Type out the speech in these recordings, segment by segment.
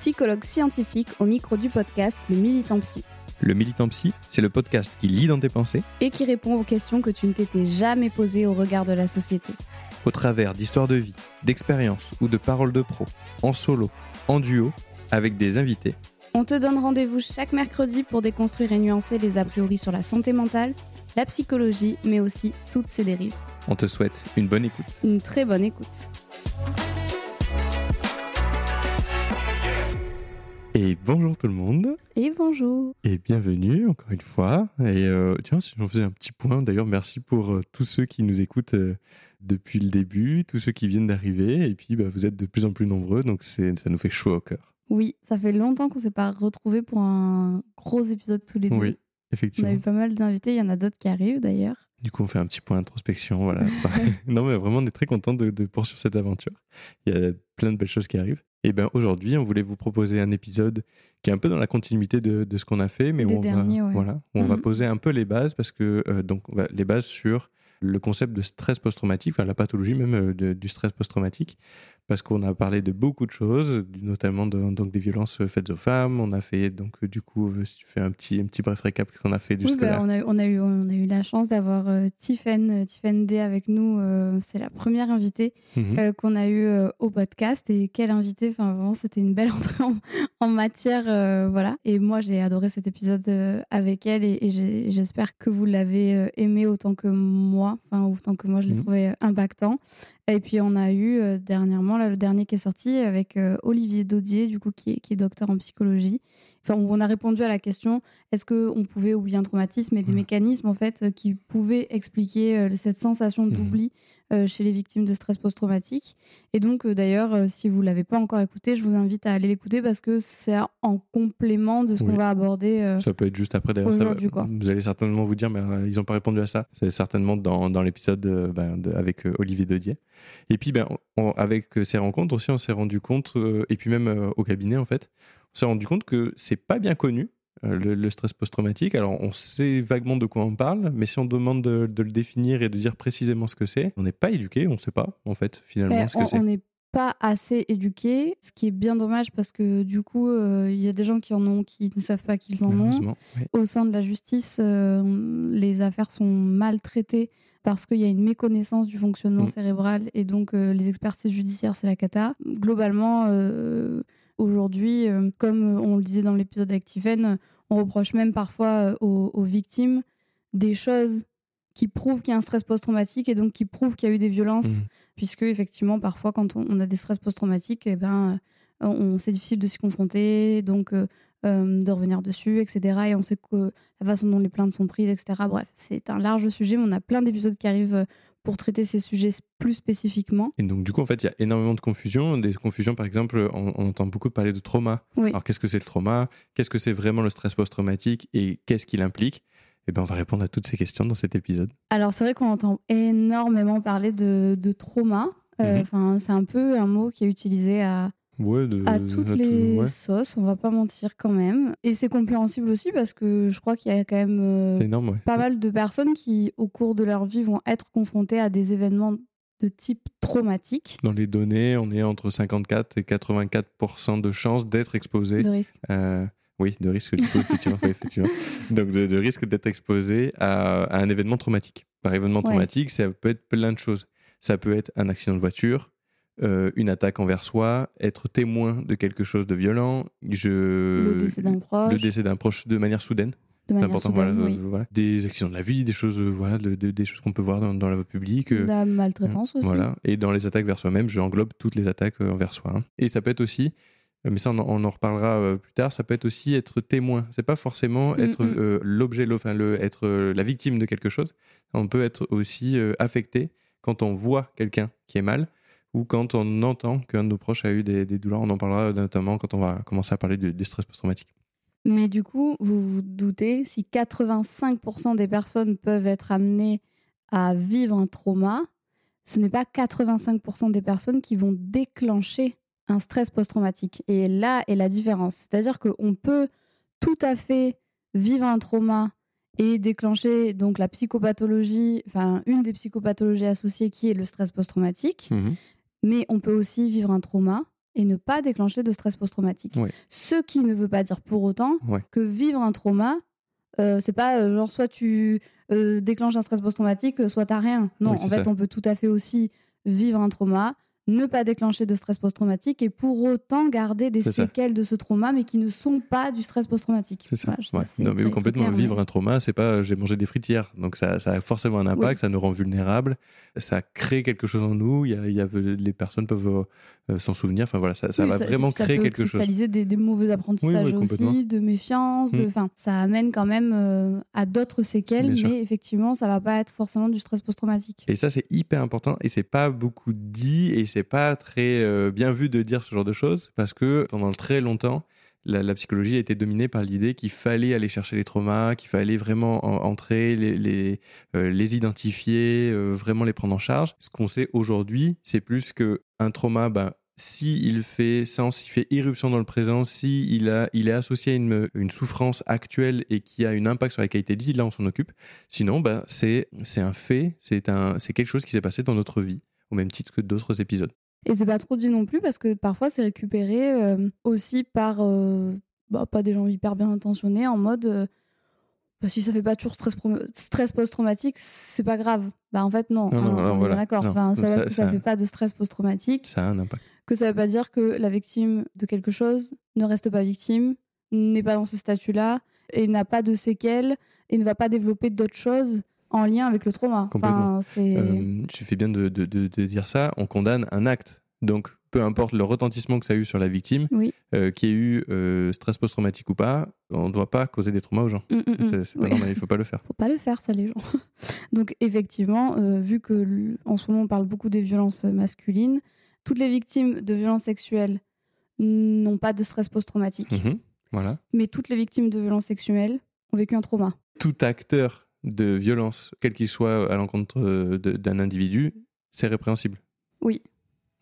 Psychologue scientifique au micro du podcast Le Militant Psy, Le Militant Psy, c'est le podcast qui lit dans tes pensées et qui répond aux questions que tu ne t'étais jamais posées au regard de la société. au travers d'histoires de vie, d'expériences ou de paroles de pro, en solo, en duo, avec des invités. On te donne rendez-vous chaque mercredi pour déconstruire et nuancer les a priori sur la santé mentale, la psychologie, mais aussi toutes ses dérives. On te souhaite une bonne écoute. Une très bonne écoute. Et bonjour tout le monde, Et bonjour. et bienvenue encore une fois. Et euh, tiens, si on faisait un petit point, d'ailleurs, merci pour euh, tous ceux qui nous écoutent euh, depuis le début, tous ceux qui viennent d'arriver, et puis bah, vous êtes de plus en plus nombreux, donc ça nous fait chaud au cœur. Oui, ça fait longtemps qu'on s'est pas retrouvés pour un gros épisode tous les deux. Oui, On a effectivement. eu pas mal d'invités, il y en a d'autres qui arrivent d'ailleurs. Du coup, on fait un petit point d'introspection. Voilà. non, mais vraiment, on est très content de, de poursuivre cette aventure. Il y a plein de belles choses qui arrivent. Et bien aujourd'hui, on voulait vous proposer un épisode qui est un peu dans la continuité de, de ce qu'on a fait, mais Des où on, derniers, va, ouais. voilà, où on va Mhm. poser un peu les bases parce que euh, donc les bases sur le concept de stress post-traumatique, enfin la pathologie même euh, de- du stress post-traumatique, parce qu'on a parlé de beaucoup de choses, notamment de- donc des violences faites aux femmes. On a fait donc euh, du coup, euh, si tu fais un petit un petit bref récap, qu'est-ce qu'on a fait Oui, jusque bah, on, a, on, a eu, on a eu la chance d'avoir euh, Tiffen, euh, Tiffen D avec nous. euh, c'est la première invitée Mhm. euh, qu'on a eue au podcast. Et quelle invitée Enfin, vraiment, c'était une belle entrée en, en matière. voilà. Et moi, j'ai adoré cet épisode avec elle. Et, j'espère que vous l'avez aimé autant que moi. Enfin, autant que moi, je l'ai Mhm. trouvé impactant. Et puis, on a eu euh, dernièrement, là, le dernier qui est sorti avec euh, Olivier Daudier, du coup, qui est, qui est docteur en psychologie. Enfin, on a répondu à la question est-ce qu'on pouvait oublier un traumatisme et des Ouais. mécanismes en fait euh, qui pouvaient expliquer euh, cette sensation Mhm. d'oubli chez les victimes de stress post-traumatique. Et donc, euh, d'ailleurs, euh, si vous l'avez pas encore écouté, je vous invite à aller l'écouter parce que c'est en complément de ce Oui. qu'on va aborder. euh, Ça peut être juste après d'ailleurs. Vous allez certainement vous dire, mais euh, ils n'ont pas répondu à ça. C'est certainement dans, dans l'épisode euh, ben, avec euh, Olivier Dodier. Et puis, ben, on- avec euh, ces rencontres aussi, on s'est rendu compte, euh, et puis même euh, au cabinet en fait, on s'est rendu compte que c'est pas bien connu. Euh, Le, le stress post-traumatique. Alors, on sait vaguement de quoi on parle, mais si on demande de, de le définir et de dire précisément ce que c'est, on n'est pas éduqué, on ne sait pas, en fait, finalement, Ben, ce que c'est. on n'est pas assez éduqué, ce qui est bien dommage parce que du coup, euh, il y a des gens qui en ont qui ne savent pas qu'ils en ont. Au sein de la justice, euh, les affaires sont mal traitées parce qu'il y a une méconnaissance du fonctionnement Mm. cérébral et donc euh, les expertises judiciaires, c'est la cata. Globalement, aujourd'hui, euh, comme on le disait dans l'épisode avec Tiffen, on reproche même parfois euh, aux, aux victimes des choses qui prouvent qu'il y a un stress post-traumatique et donc qui prouvent qu'il y a eu des violences, Mhm. puisque effectivement, parfois, quand on, a des stress post-traumatiques, eh ben, euh, on, c'est difficile de s'y confronter, donc euh, euh, de revenir dessus, etc. Et on sait que la façon dont les plaintes sont prises, etc. Bref, c'est un large sujet, mais on a plein d'épisodes qui arrivent euh, pour traiter ces sujets plus spécifiquement. Et donc, du coup, en fait, il y a énormément de confusion. Des confusions, par exemple, on, on entend beaucoup parler de trauma. Oui. Alors, qu'est-ce que c'est le trauma? Qu'est-ce que c'est vraiment le stress post-traumatique? Et qu'est-ce qu'il implique? Eh bien, on va répondre à toutes ces questions dans cet épisode. Alors, c'est vrai qu'on entend énormément parler de, de trauma. Euh, Mhm. C'est un peu un mot qui est utilisé à, Ouais, de, à toutes à tout- les ouais. sauces, on va pas mentir quand même. Et c'est compréhensible aussi parce que je crois qu'il y a quand même euh, C'est énorme, ouais. pas mal de personnes qui, au cours de leur vie, vont être confrontées à des événements de type traumatique Dans les données, on est entre 54 et 84% de chances d'être exposé. de risque. euh, oui, de risque, du coup, effectivement. oui, effectivement. Donc, de, de risque d'être exposé à, à un événement traumatique. Par événement traumatique, ça peut être plein de choses. Ça peut être un accident de voiture, euh, une attaque envers soi, être témoin de quelque chose de violent, je... le décès d'un proche, le décès d'un proche de manière soudaine. de manière important, soudaine, voilà, oui. voilà. Des accidents de la vie, des choses, euh, voilà, de- de- des choses qu'on peut voir dans, dans la voie publique. euh, de la maltraitance aussi. Voilà. Et dans les attaques vers soi-même, je englobe toutes les attaques envers soi. hein. Et ça peut être aussi, mais ça on en, reparlera plus tard, ça peut être aussi être témoin. C'est pas forcément Mm, être mm. euh, l'objet, enfin le, être euh, la victime de quelque chose. On peut être aussi euh, affecté quand on voit quelqu'un qui est mal ou quand on entend qu'un de nos proches a eu des, des douleurs. On en parlera notamment quand on va commencer à parler du- des stress post-traumatiques. Mais du coup, vous vous doutez, si 85% des personnes peuvent être amenées à vivre un trauma, ce n'est pas 85% des personnes qui vont déclencher un stress post-traumatique. Et là est la différence. C'est-à-dire qu'on peut tout à fait vivre un trauma et déclencher donc la psychopathologie, enfin une des psychopathologies associées qui est le stress post-traumatique, mais on peut aussi vivre un trauma et ne pas déclencher de stress post-traumatique. Ouais. Ce qui ne veut pas dire pour autant Ouais. que vivre un trauma, euh, c'est pas euh, genre soit tu euh, déclenches un stress post-traumatique, soit t'as rien. Non, Oui, en fait, ça. on peut tout à fait aussi vivre un trauma, ne pas déclencher de stress post-traumatique et pour autant garder des ça. séquelles de ce trauma, mais qui ne sont pas du stress post-traumatique. C'est ça. Voilà, ouais. Non, mais très- complètement, clair, vivre mais- un trauma, c'est pas j'ai mangé des frites hier. Donc ça, ça a forcément un impact, ça nous rend vulnérables, ça crée quelque chose en nous. Il y a, il y a- les personnes peuvent euh, s'en souvenir. Enfin voilà, ça, ça Oui, va vraiment ça créer peut quelque chose. cristalliser des, des mauvais apprentissages Oui, aussi, de méfiance, de, Mm. enfin, ça amène quand même euh, à d'autres séquelles, sûr. mais effectivement, ça va pas être forcément du stress post-traumatique. Et ça, c'est hyper important et c'est pas beaucoup dit et c'est pas très euh, bien vu de dire ce genre de choses parce que pendant très longtemps, la, psychologie a été dominée par l'idée qu'il fallait aller chercher les traumas, qu'il fallait vraiment en- entrer, les, les, euh, identifier, euh, vraiment les prendre en charge. Ce qu'on sait aujourd'hui, c'est plus que un trauma, ben, si il fait sens, s'il fait irruption dans le présent, si il, a, il est associé à une, une souffrance actuelle et qui a un impact sur la qualité de vie, là on s'en occupe. Sinon, bah, c'est c'est un fait, c'est c'est quelque chose qui s'est passé dans notre vie, au même titre que d'autres épisodes. Et c'est pas trop dit non plus parce que parfois c'est récupéré euh, aussi par euh, bah, pas des gens hyper bien intentionnés en mode euh, bah, si ça fait pas toujours stress, stress post-traumatique, c'est pas grave. Bah en fait non, Non, non, non, voilà. d'accord. Enfin, c'est pas ça- parce que ça, ça- fait pas de stress post-traumatique Ça a un impact. que ça veut pas dire que la victime de quelque chose ne reste pas victime, n'est pas dans ce statut-là et n'a pas de séquelles et ne va pas développer d'autres choses en lien avec le trauma. Complètement. Enfin, c'est Euh, tu fais bien de, de- de- de dire ça, on condamne un acte. Donc, peu importe le retentissement que ça a eu sur la victime, Oui. euh, qu'il y ait eu euh, stress post-traumatique ou pas, on ne doit pas causer des traumas aux gens. Mm, mm, mm. C'est pas Oui. normal, il faut pas le faire. faut pas le faire ça les gens. Donc effectivement, vu que en ce moment on parle beaucoup des violences masculines, toutes les victimes de violences sexuelles n'ont pas de stress post-traumatique, Mhm. Voilà. mais toutes les victimes de violences sexuelles ont vécu un trauma. Tout acteur de violence, quel qu'il soit à l'encontre euh, d'un individu, c'est répréhensible. Oui.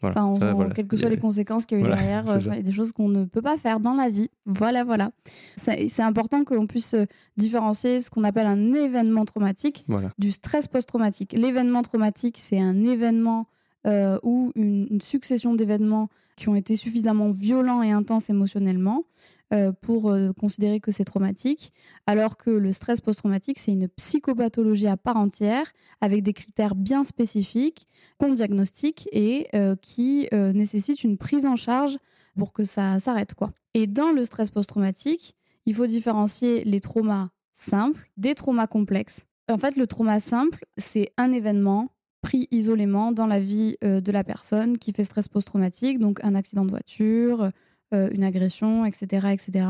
Voilà. Enfin, on- Ça, voilà. quelles que soient les conséquences qu'il y a eu Voilà, derrière, euh, il y a des choses qu'on ne peut pas faire dans la vie. Voilà, voilà. C'est important qu'on puisse euh, différencier ce qu'on appelle un événement traumatique du stress post-traumatique. L'événement traumatique, c'est un événement euh, ou une, une succession d'événements qui ont été suffisamment violents et intenses émotionnellement euh, pour euh, considérer que c'est traumatique, alors que le stress post-traumatique, c'est une psychopathologie à part entière, avec des critères bien spécifiques qu'on diagnostique et euh, qui euh, nécessitent une prise en charge pour que ça s'arrête. quoi. Et dans le stress post-traumatique, il faut différencier les traumas simples des traumas complexes. En fait, le trauma simple, c'est un événement pris isolément dans la vie euh, de la personne qui fait stress post-traumatique, donc un accident de voiture, euh, une agression, etc., etc.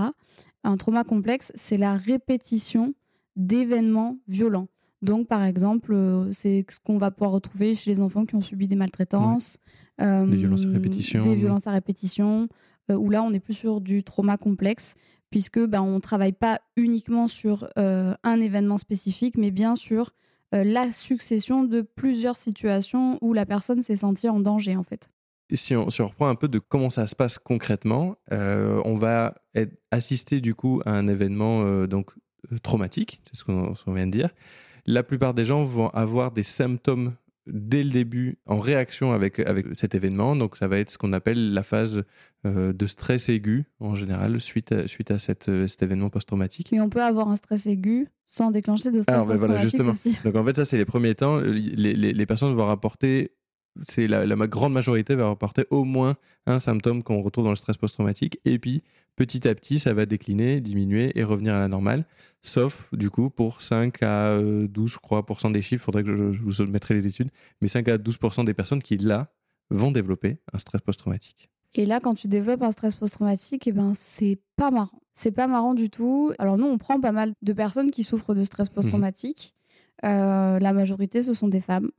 Un trauma complexe, c'est la répétition d'événements violents. Donc, par exemple, euh, c'est ce qu'on va pouvoir retrouver chez les enfants qui ont subi des maltraitances, euh, Des violences à répétition. des violences à répétition, euh, où là, on est plus sur du trauma complexe, puisque ben, on ne travaille pas uniquement sur euh, un événement spécifique, mais bien sur euh, la succession de plusieurs situations où la personne s'est sentie en danger, en fait. Si on, si on reprend un peu de comment ça se passe concrètement, euh, on va être assisté du coup à un événement euh, donc euh, traumatique, c'est ce qu'on ce vient de dire. La plupart des gens vont avoir des symptômes dès le début en réaction avec, avec cet événement. Donc ça va être ce qu'on appelle la phase euh, de stress aigu en général suite à, suite à cette, cet événement post-traumatique. Mais on peut avoir un stress aigu sans déclencher de stress Alors, voilà, post-traumatique justement. aussi. Donc en fait, ça, c'est les premiers temps. Les, les- les personnes vont rapporter, c'est la, la grande majorité va rapporter au moins un symptôme qu'on retrouve dans le stress post-traumatique. Et puis, petit à petit, ça va décliner, diminuer et revenir à la normale. Sauf, du coup, pour 5 à euh, 12, je crois, pour cent des chiffres, faudrait que je, je vous mettrai les études, mais 5 à 12% des personnes qui, là, vont développer un stress post-traumatique. Et là, quand tu développes un stress post-traumatique, eh ben, c'est pas marrant. C'est pas marrant du tout. Alors, nous, on prend pas mal de personnes qui souffrent de stress post-traumatique. Euh, la majorité, ce sont des femmes.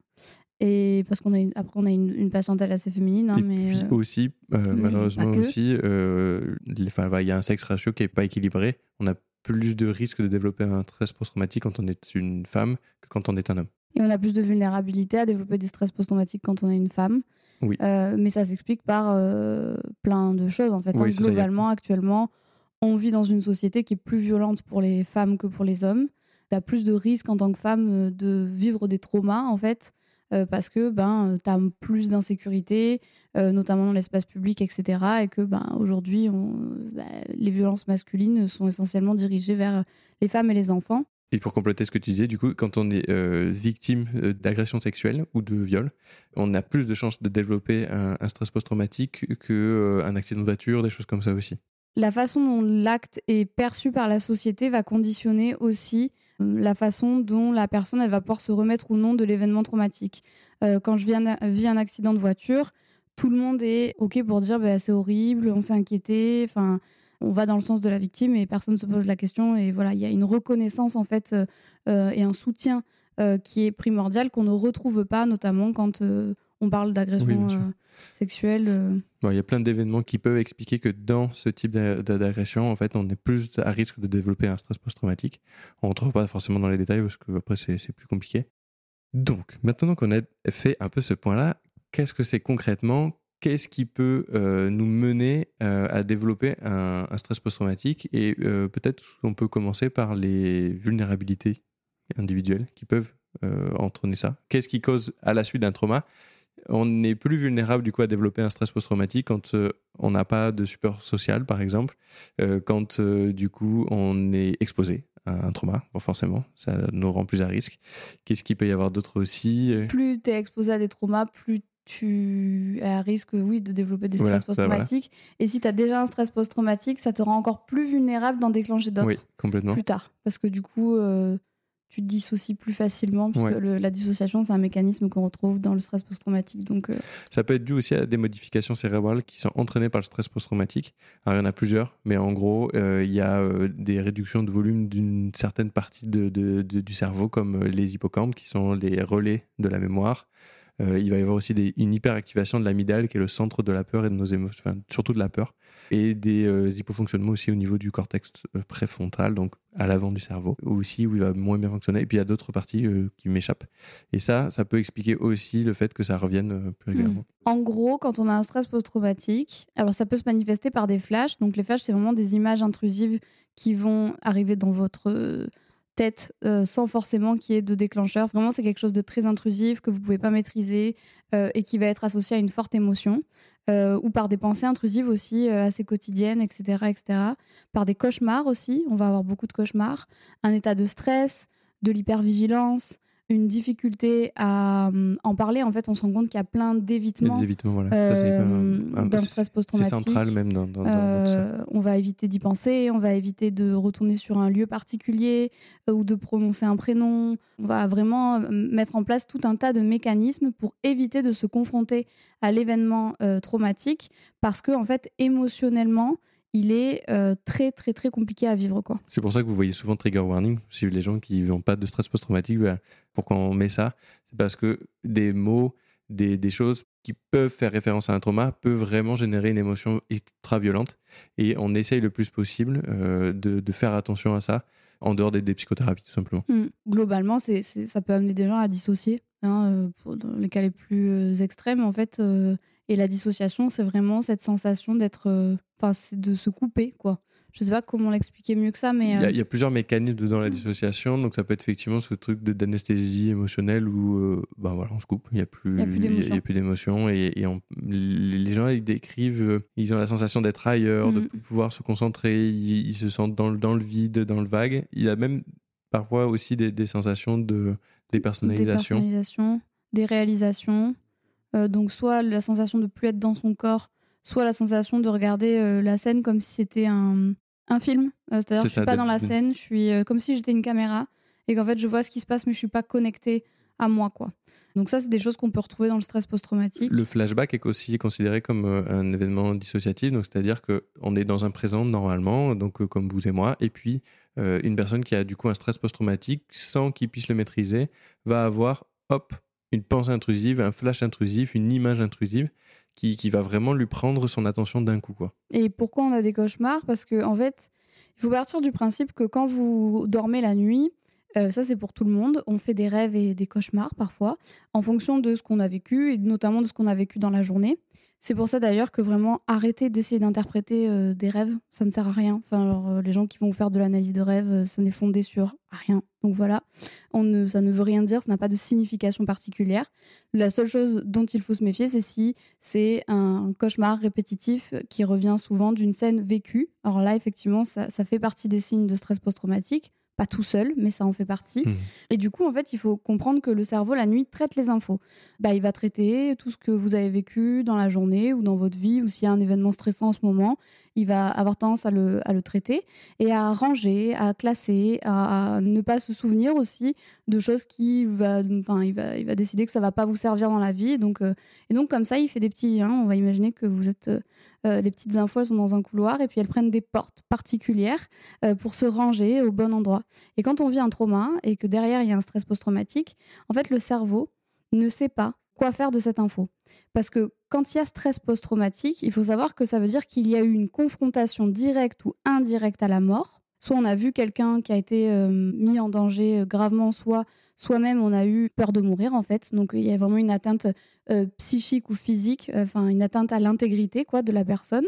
Et parce qu'on a une, après, on a une, une patientèle assez féminine. hein, et mais, puis euh, aussi, euh, malheureusement aussi, euh, enfin, il y a un sexe ratio qui n'est pas équilibré. On a plus de risques de développer un stress post-traumatique quand on est une femme que quand on est un homme. Et on a plus de vulnérabilité à développer des stress post-traumatiques quand on est une femme. Oui. Euh, mais ça s'explique par euh, plein de choses, en fait. Oui, hein. Globalement, actuellement, on vit dans une société qui est plus violente pour les femmes que pour les hommes. Tu as plus de risques en tant que femme euh, de vivre des traumas, en fait, euh, parce que ben, tu as plus d'insécurité, euh, notamment dans l'espace public, etc. Et que ben, aujourd'hui, ben, les violences masculines sont essentiellement dirigées vers les femmes et les enfants. Et pour compléter ce que tu disais, du coup, quand on est euh, victime euh, d'agression sexuelle ou de viol, on a plus de chances de développer un, un stress post-traumatique qu'un accident de voiture, des choses comme ça aussi. la façon dont l'acte est perçu par la société va conditionner aussi euh, la façon dont la personne elle va pouvoir se remettre ou non de l'événement traumatique. Euh, quand je vis un, vis un accident de voiture, tout le monde est OK pour dire bah, c'est horrible, on s'est inquiété, enfin on va dans le sens de la victime et personne ne se pose la question et voilà, il y a une reconnaissance en fait euh, euh, et un soutien euh, qui est primordial qu'on ne retrouve pas notamment quand euh, on parle d'agression euh, sexuelle. Bon, il y a plein d'événements qui peuvent expliquer que dans ce type d'a- d'a- d'agression, en fait, on est plus à risque de développer un stress post-traumatique. On ne rentre pas forcément dans les détails parce que après c'est plus compliqué. Donc, maintenant qu'on a fait un peu ce point-là, qu'est-ce que c'est concrètement? Qu'est-ce qui peut euh, nous mener euh, à développer un, stress post-traumatique? Et euh, peut-être qu'on peut commencer par les vulnérabilités individuelles qui peuvent entraîner ça. Qu'est-ce qui cause à la suite d'un trauma? On est plus vulnérable du coup à développer un stress post-traumatique quand euh, on n'a pas de support social par exemple, euh, quand euh, du coup on est exposé à un trauma, bon, forcément, ça nous rend plus à risque. Qu'est-ce qu'il peut y avoir d'autre aussi plus tu es exposé à des traumas, plus tu es à risque, oui, de développer des stress voilà. post-traumatiques. Et si tu as déjà un stress post-traumatique, ça te rend encore plus vulnérable d'en déclencher d'autres Oui, complètement. plus tard. Parce que du coup, tu te dissocies plus facilement, puisque Ouais. le- la dissociation, c'est un mécanisme qu'on retrouve dans le stress post-traumatique. Donc, euh, Ça peut être dû aussi à des modifications cérébrales qui sont entraînées par le stress post-traumatique. Alors, il y en a plusieurs, mais en gros, euh, il y a euh, des réductions de volume d'une certaine partie de- de- de- du cerveau, comme les hippocampes, qui sont les relais de la mémoire. Euh, il va y avoir aussi des- une hyperactivation de l'amygdale, qui est le centre de la peur et de nos émotions, enfin, surtout de la peur, et des euh, hypofonctionnements aussi au niveau du cortex euh, préfrontal, donc à l'avant du cerveau, aussi où il va moins bien fonctionner. Et puis il y a d'autres parties euh, qui m'échappent. Et ça, ça peut expliquer aussi le fait que ça revienne euh, plus régulièrement. En gros, quand on a un stress post-traumatique, alors ça peut se manifester par des flashs. Donc les flashs, c'est vraiment des images intrusives qui vont arriver dans votre tête euh, sans forcément qu'il y ait de déclencheur. Vraiment, c'est quelque chose de très intrusif que vous pouvez pas maîtriser euh, et qui va être associé à une forte émotion. euh, ou par des pensées intrusives aussi assez quotidiennes, etc., etc. Par des cauchemars aussi, on va avoir beaucoup de cauchemars. Un état de stress, de l'hypervigilance, une difficulté à hum, en parler. En fait, on se rend compte qu'il y a plein d'évitements des évitements, voilà. Ça, c'est euh, un- c'est- stress C'est post-traumatique. central même dans, dans, dans tout ça. Euh, on va éviter d'y penser, on va éviter de retourner sur un lieu particulier euh, ou de prononcer un prénom. On va vraiment euh, mettre en place tout un tas de mécanismes pour éviter de se confronter à l'événement euh, traumatique parce que en fait émotionnellement il est euh, très très très compliqué à vivre quoi. C'est pour ça que vous voyez souvent trigger warning. Si les gens qui n'ont pas de stress post-traumatique, ben, pourquoi on met ça? C'est parce que des mots, des, des choses qui peuvent faire référence à un trauma peuvent vraiment générer une émotion ultra violente. Et on essaye le plus possible euh, de, de faire attention à ça en dehors des, des psychothérapies, tout simplement. Hmm. Globalement, c'est, ça peut amener des gens à dissocier, hein, euh, pour, les cas les plus extrêmes, en fait. euh, Et la dissociation, c'est vraiment cette sensation d'être. euh, Enfin, c'est de se couper, quoi. Je sais pas comment l'expliquer mieux que ça, mais. Il y, a, euh, il y a plusieurs mécanismes dans la dissociation, donc ça peut être effectivement ce truc d'anesthésie émotionnelle où euh, ben voilà, on se coupe, il n'y a plus, Il y a plus d'émotion. il y a plus d'émotion et, et on- les gens ils décrivent, ils ont la sensation d'être ailleurs, de plus pouvoir se concentrer, ils, ils se sentent dans le, dans le vide, dans le vague. Il y a même parfois aussi des, des sensations de dépersonnalisation. Dépersonnalisation, des réalisations. Euh, donc, soit la sensation de plus être dans son corps, soit la sensation de regarder euh, la scène comme si c'était un, un film. Euh, C'est-à-dire, C'est je suis ça, pas dans la scène, je suis comme si j'étais une caméra et qu'en fait, je vois ce qui se passe, mais je suis pas connectée à moi, quoi. Donc, ça, c'est des choses qu'on peut retrouver dans le stress post-traumatique. Le flashback est aussi considéré comme un événement dissociatif, donc c'est-à-dire qu'on est dans un présent normalement, donc comme vous et moi, et puis euh, une personne qui a du coup un stress post-traumatique sans qu'il puisse le maîtriser va avoir, hop, une pensée intrusive, un flash intrusif, une image intrusive qui, qui va vraiment lui prendre son attention d'un coup. Quoi. Et pourquoi on a des cauchemars? Parce que en fait, il faut partir du principe que quand vous dormez la nuit, euh, ça c'est pour tout le monde, on fait des rêves et des cauchemars parfois, en fonction de ce qu'on a vécu et notamment de ce qu'on a vécu dans la journée. C'est pour ça d'ailleurs que vraiment arrêter d'essayer d'interpréter euh, des rêves, ça ne sert à rien. Enfin, euh, les gens qui vont faire de l'analyse de rêves, euh, ce n'est fondé sur rien. Donc voilà, ça ne veut rien dire, ça n'a pas de signification particulière. La seule chose dont il faut se méfier, c'est si c'est un cauchemar répétitif qui revient souvent d'une scène vécue. Alors là, effectivement, ça fait partie des signes de stress post-traumatique. Pas tout seul, mais ça en fait partie. Mhm. Et du coup, en fait, il faut comprendre que le cerveau, la nuit, traite les infos. Bah, il va traiter tout ce que vous avez vécu dans la journée ou dans votre vie, ou s'il y a un événement stressant en ce moment, il va avoir tendance à le, à le traiter et à ranger, à classer, à, à ne pas se souvenir aussi de choses qui va, enfin, il va, il va décider que ça va pas vous servir dans la vie. Donc, euh, et donc comme ça, il fait des petits. hein, on va imaginer que vous êtes, euh, euh, les petites infos elles sont dans un couloir et puis elles prennent des portes particulières euh, pour se ranger au bon endroit. Et quand on vit un trauma et que derrière il y a un stress post-traumatique, en fait le cerveau ne sait pas quoi faire de cette info. Parce que quand il y a stress post-traumatique, il faut savoir que ça veut dire qu'il y a eu une confrontation directe ou indirecte à la mort. Soit on a vu quelqu'un qui a été euh, mis en danger euh, gravement, soit soi-même on a eu peur de mourir en fait. Donc il y a vraiment une atteinte euh, psychique ou physique, enfin une atteinte à l'intégrité quoi de la personne.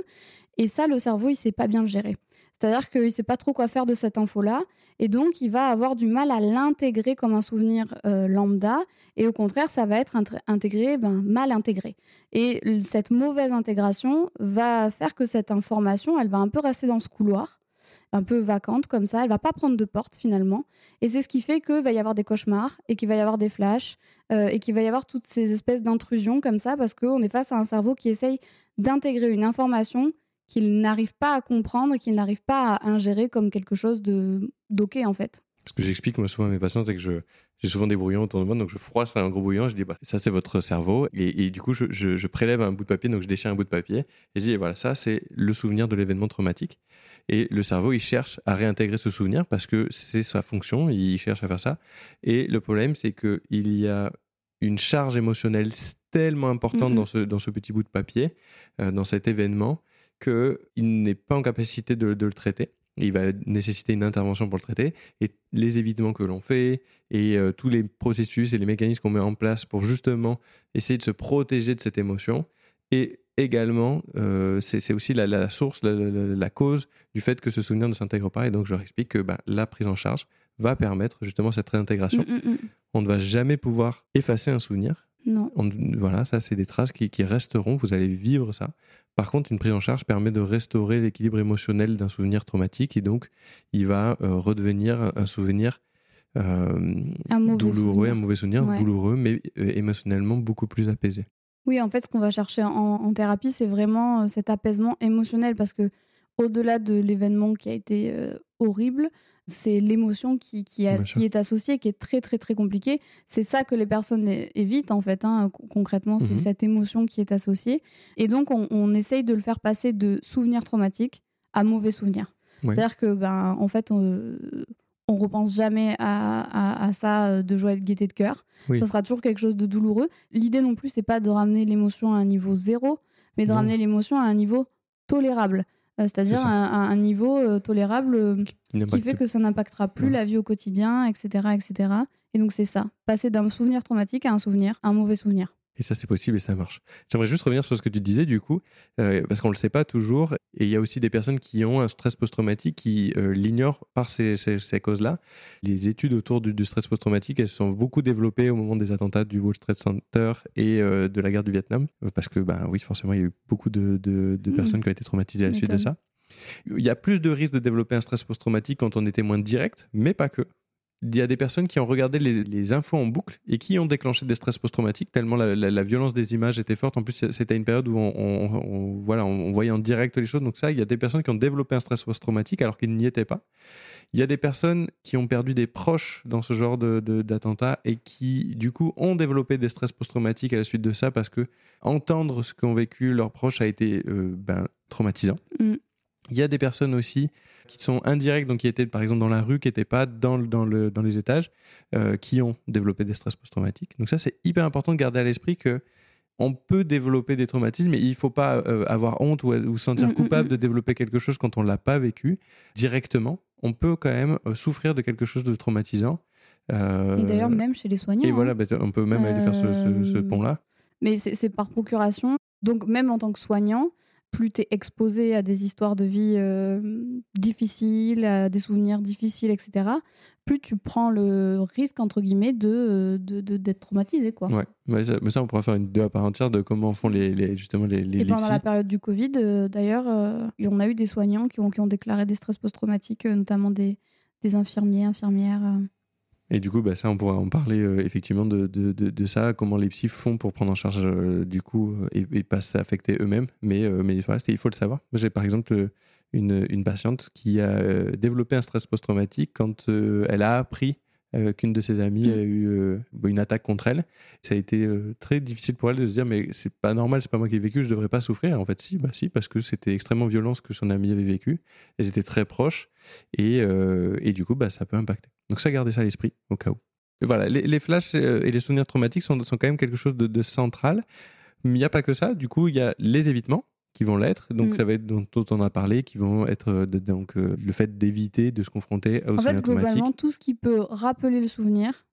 Et ça, le cerveau, il sait pas bien le gérer. C'est-à-dire qu'il sait pas trop quoi faire de cette info-là, et donc il va avoir du mal à l'intégrer comme un souvenir lambda, et au contraire, ça va être int- intégré, ben, mal intégré. Et cette mauvaise intégration va faire que cette information, elle va un peu rester dans ce couloir, un peu vacante comme ça, elle va pas prendre de porte finalement, et c'est ce qui fait qu'il va y avoir des cauchemars, et qu'il va y avoir des flashs, euh, et qu'il va y avoir toutes ces espèces d'intrusions comme ça, parce qu'on est face à un cerveau qui essaye d'intégrer une information qu'il n'arrive pas à comprendre, qu'il n'arrive pas à ingérer comme quelque chose de d'ok en fait. Ce que j'explique moi souvent à mes patients, c'est que je, j'ai souvent des brouillons autour de moi, donc je froisse un gros brouillon, je dis bah, ça c'est votre cerveau, et, et du coup je, je- je prélève un bout de papier, donc je déchire un bout de papier, et je dis voilà ça c'est le souvenir de l'événement traumatique, et le cerveau il cherche à réintégrer ce souvenir parce que c'est sa fonction, il cherche à faire ça, et le problème c'est que il y a une charge émotionnelle tellement importante dans, ce, dans ce petit bout de papier, euh, dans cet événement, qu'il n'est pas en capacité de, de le traiter. Il va nécessiter une intervention pour le traiter. Et les évitements que l'on fait et euh, tous les processus et les mécanismes qu'on met en place pour justement essayer de se protéger de cette émotion. Et également, euh, c'est aussi la, la source, la, la- la cause du fait que ce souvenir ne s'intègre pas. Et donc, je leur explique que bah, la prise en charge va permettre justement cette réintégration. Mm, mm, mm. On ne va jamais pouvoir effacer un souvenir. Non. On- voilà, ça, c'est des traces qui, qui resteront. Vous allez vivre ça. Par contre, une prise en charge permet de restaurer l'équilibre émotionnel d'un souvenir traumatique et donc il va euh, redevenir un- souvenir euh, Un douloureux, souvenir. un mauvais souvenir Ouais. douloureux, mais euh, émotionnellement beaucoup plus apaisé. Oui, en fait, ce qu'on va chercher en, en thérapie, c'est vraiment cet apaisement émotionnel parce que au-delà de l'événement qui a été horrible, c'est l'émotion qui, qui, a- Bien sûr. qui est associée, qui est très très très compliquée. C'est ça que les personnes évitent en fait. hein, con- concrètement, c'est Mhm. cette émotion qui est associée. Et donc, on, on essaye de le faire passer de souvenir traumatique à mauvais souvenir. Ouais. C'est-à-dire que, ben, en fait, on, on repense jamais à, à- à ça euh, de joie et de gaieté de cœur. Oui. Ça sera toujours quelque chose de douloureux. L'idée non plus, c'est pas de ramener l'émotion à un niveau zéro, mais de Non. ramener l'émotion à un niveau tolérable. Euh, C'est-à-dire un, un- niveau euh, tolérable euh, Qui fait que ça n'impactera plus Ouais. la vie au quotidien, etc., etc. Et donc c'est ça, passer d'un souvenir traumatique à un souvenir, à un mauvais souvenir. Et ça, c'est possible et ça marche. J'aimerais juste revenir sur ce que tu disais, du coup, euh, parce qu'on ne le sait pas toujours. Et il y a aussi des personnes qui ont un stress post-traumatique qui euh, l'ignorent par ces, ces, ces causes-là. Les études autour du, du stress post-traumatique, elles sont beaucoup développées au moment des attentats du World Trade Center et euh, de la guerre du Vietnam. Parce que, bah, oui, forcément, il y a eu beaucoup de, de, de Mhm. personnes qui ont été traumatisées à la suite de ça. Il y a plus de risques de développer un stress post-traumatique quand on est témoin direct, mais pas que. Il y a des personnes qui ont regardé les, les infos en boucle et qui ont déclenché des stress post-traumatiques tellement la, la- la violence des images était forte. En plus, c'était une période où on, on- on- voilà, on voyait en direct les choses. Donc ça, il y a des personnes qui ont développé un stress post-traumatique alors qu'ils n'y étaient pas. Il y a des personnes qui ont perdu des proches dans ce genre de- de- d'attentats et qui, du coup, ont développé des stress post-traumatiques à la suite de ça parce que entendre ce qu'ont vécu leurs proches a été euh, ben, traumatisant. Mm. Il y a des personnes aussi qui sont indirectes, donc qui étaient par exemple dans la rue, qui n'étaient pas dans, dans, le, dans les étages, euh, qui ont développé des stress post-traumatiques. Donc ça, c'est hyper important de garder à l'esprit que on peut développer des traumatismes, mais il ne faut pas euh, avoir honte ou, ou se sentir Mm, mm, coupable mm. de développer quelque chose quand on ne l'a pas vécu directement. On peut quand même euh, souffrir de quelque chose de traumatisant. Euh, Et d'ailleurs, même chez les soignants. et hein. voilà, bah, on peut même aller faire ce, ce- ce pont-là. Mais c'est par procuration. Donc, même en tant que soignant, plus tu es exposé à des histoires de vie euh, difficiles, à des souvenirs difficiles, etc., plus tu prends le risque, entre guillemets, de de- de- d'être traumatisé. Quoi. Ouais, mais ça, mais ça, on pourra faire une vidéo à part entière de comment font les, les- justement les, les, Et les pendant psys. la période du Covid, euh, d'ailleurs, euh, on a eu des soignants qui ont, qui ont déclaré des stress post-traumatiques, euh, notamment des, des infirmiers, infirmières. euh. Et du coup, bah, ça, on pourra en parler euh, effectivement de, de, de, ça, comment les psys font pour prendre en charge euh, du coup euh, et, et pas s'affecter eux-mêmes. Mais, euh, mais voilà, il faut le savoir. J'ai par exemple une, une patiente qui a développé un stress post-traumatique quand elle a appris euh, qu'une de ses amies Mm. a eu euh, une attaque contre elle. Ça a été euh, très difficile pour elle de se dire mais c'est pas normal, c'est pas moi qui l'ai vécu, je devrais pas souffrir. En fait, si, bah si, parce que c'était extrêmement violent ce que son amie avait vécu. Elles étaient très proches et, et du coup, bah, ça peut impacter. Donc ça, gardez ça à l'esprit au cas où. Et voilà, les, les flashs et les souvenirs traumatiques sont, sont quand même quelque chose de, de central. Mais il n'y a pas que ça. Du coup, il y a les évitements qui vont l'être. Donc Mm. ça va être dont, on a parlé, qui vont être euh, donc euh, le fait d'éviter de se confronter aux En fait, globalement, tout ce qui peut rappeler le souvenir,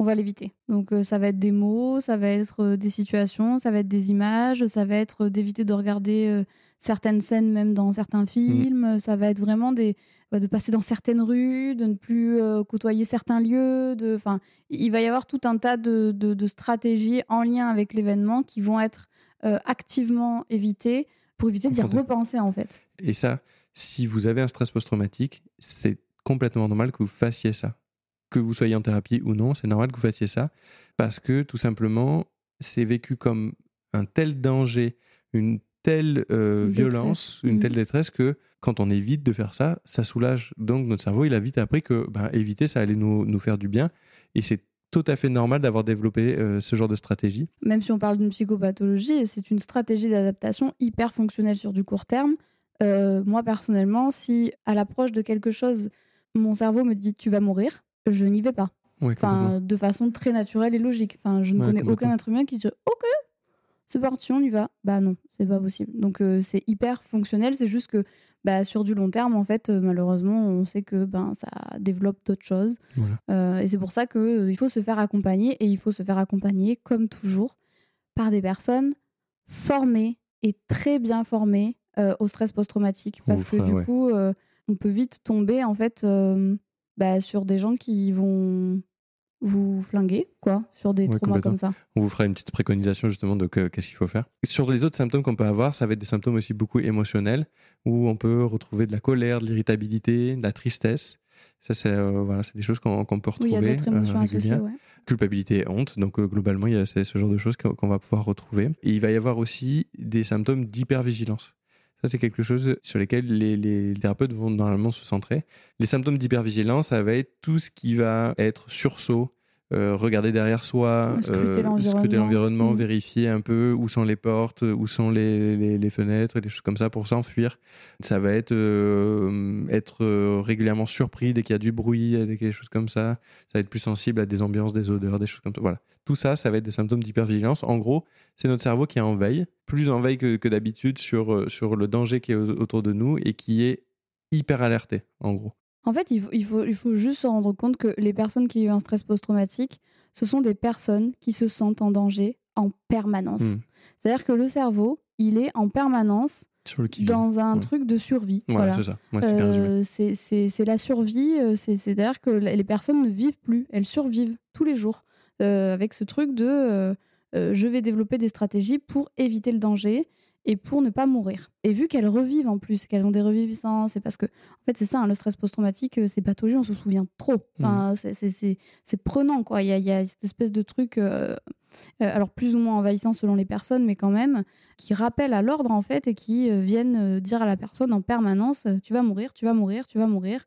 on va l'éviter. Donc, euh, ça va être des mots, ça va être des situations, ça va être des images, ça va être d'éviter de regarder certaines scènes, même dans certains films. euh, Ça va être vraiment des, euh, de passer dans certaines rues, de ne plus euh, côtoyer certains lieux. De, il va y avoir tout un tas de, de- de stratégies en lien avec l'événement qui vont être euh, activement évitées pour éviter d'y repenser, en fait. Et ça, si vous avez un stress post-traumatique, c'est complètement normal que vous fassiez ça. Que vous soyez en thérapie ou non, c'est normal que vous fassiez ça parce que tout simplement, c'est vécu comme un tel danger, une telle euh, violence, une Mhm. telle détresse que quand on évite de faire ça, ça soulage. Donc notre cerveau, il a vite appris que ben, éviter, ça allait nous, nous faire du bien. Et c'est tout à fait normal d'avoir développé euh, ce genre de stratégie. même si on parle d'une psychopathologie, c'est une stratégie d'adaptation hyper fonctionnelle sur du court terme. Euh, moi, personnellement, si à l'approche de quelque chose, mon cerveau me dit tu vas mourir, je n'y vais pas. Ouais, complètement. Enfin, de façon très naturelle et logique. Enfin, je ne Ouais, connais aucun être humain qui dit ok, c'est parti, on y va. Bah non, c'est pas possible. Donc euh, c'est hyper fonctionnel. C'est juste que bah, sur du long terme, en fait, euh, malheureusement, on sait que ben ça développe d'autres choses. Voilà. Euh, et c'est pour ça que euh, faut se faire accompagner et il faut se faire accompagner, comme toujours, par des personnes formées et très bien formées euh, au stress post-traumatique. Parce que fera, du ouais. coup, euh, on peut vite tomber en fait bah, sur des gens qui vont vous flinguer, quoi, sur des Ouais, traumas comme ça. On vous fera une petite préconisation justement de que- qu'est-ce qu'il faut faire. Sur les autres symptômes qu'on peut avoir, ça va être des symptômes aussi beaucoup émotionnels, où on peut retrouver de la colère, de l'irritabilité, de la tristesse. Ça, c'est euh, voilà, des choses qu'on peut Oui, il y retrouver. a d'autres émotions euh, associées, ouais. Culpabilité et honte. Donc euh, globalement, il y a c'est ce genre de choses qu'on qu'on va pouvoir retrouver. Et il va y avoir aussi des symptômes d'hypervigilance. Ça, c'est quelque chose sur lesquels les, les thérapeutes vont normalement se centrer. Les symptômes d'hypervigilance, ça va être tout ce qui va être sursaut, euh, regarder derrière soi, Scruter euh, l'environnement. scruter l'environnement, Mm. vérifier un peu où sont les portes, où sont les, les, les fenêtres, des choses comme ça pour s'enfuir. Ça va être euh, être régulièrement surpris dès qu'il y a du bruit, dès qu'il y a des choses comme ça. Ça va être plus sensible à des ambiances, des odeurs, des choses comme ça. Voilà. Tout ça, ça va être des symptômes d'hypervigilance. En gros, c'est notre cerveau qui est en veille, plus en veille que, que d'habitude sur, sur le danger qui est au- autour de nous et qui est hyper alerté, en gros. En fait, il faut, il, faut, il faut juste se rendre compte que les personnes qui ont eu un stress post-traumatique, ce sont des personnes qui se sentent en danger en permanence. Mm. C'est-à-dire que le cerveau, il est en permanence Sur le qui dans un Ouais. truc de survie. Voilà, Voilà. c'est ça. Ouais, c'est bien résumé. Euh, c'est- c'est c'est la survie, euh, c'est- c'est-à-dire que les personnes ne vivent plus, elles survivent tous les jours euh, avec ce truc de euh, je vais développer des stratégies pour éviter le danger et pour ne pas mourir. Et vu qu'elles revivent en plus, qu'elles ont des reviviscences, c'est parce que, en fait, c'est ça, hein, le stress post-traumatique, euh, c'est pathologie, on se souvient trop. Enfin, c'est- c'est- prenant, quoi. Il y a, y a cette espèce de truc, euh, euh, alors plus ou moins envahissant selon les personnes, mais quand même, qui rappellent à l'ordre, en fait, et qui viennent dire à la personne en permanence Tu vas mourir, tu vas mourir, tu vas mourir.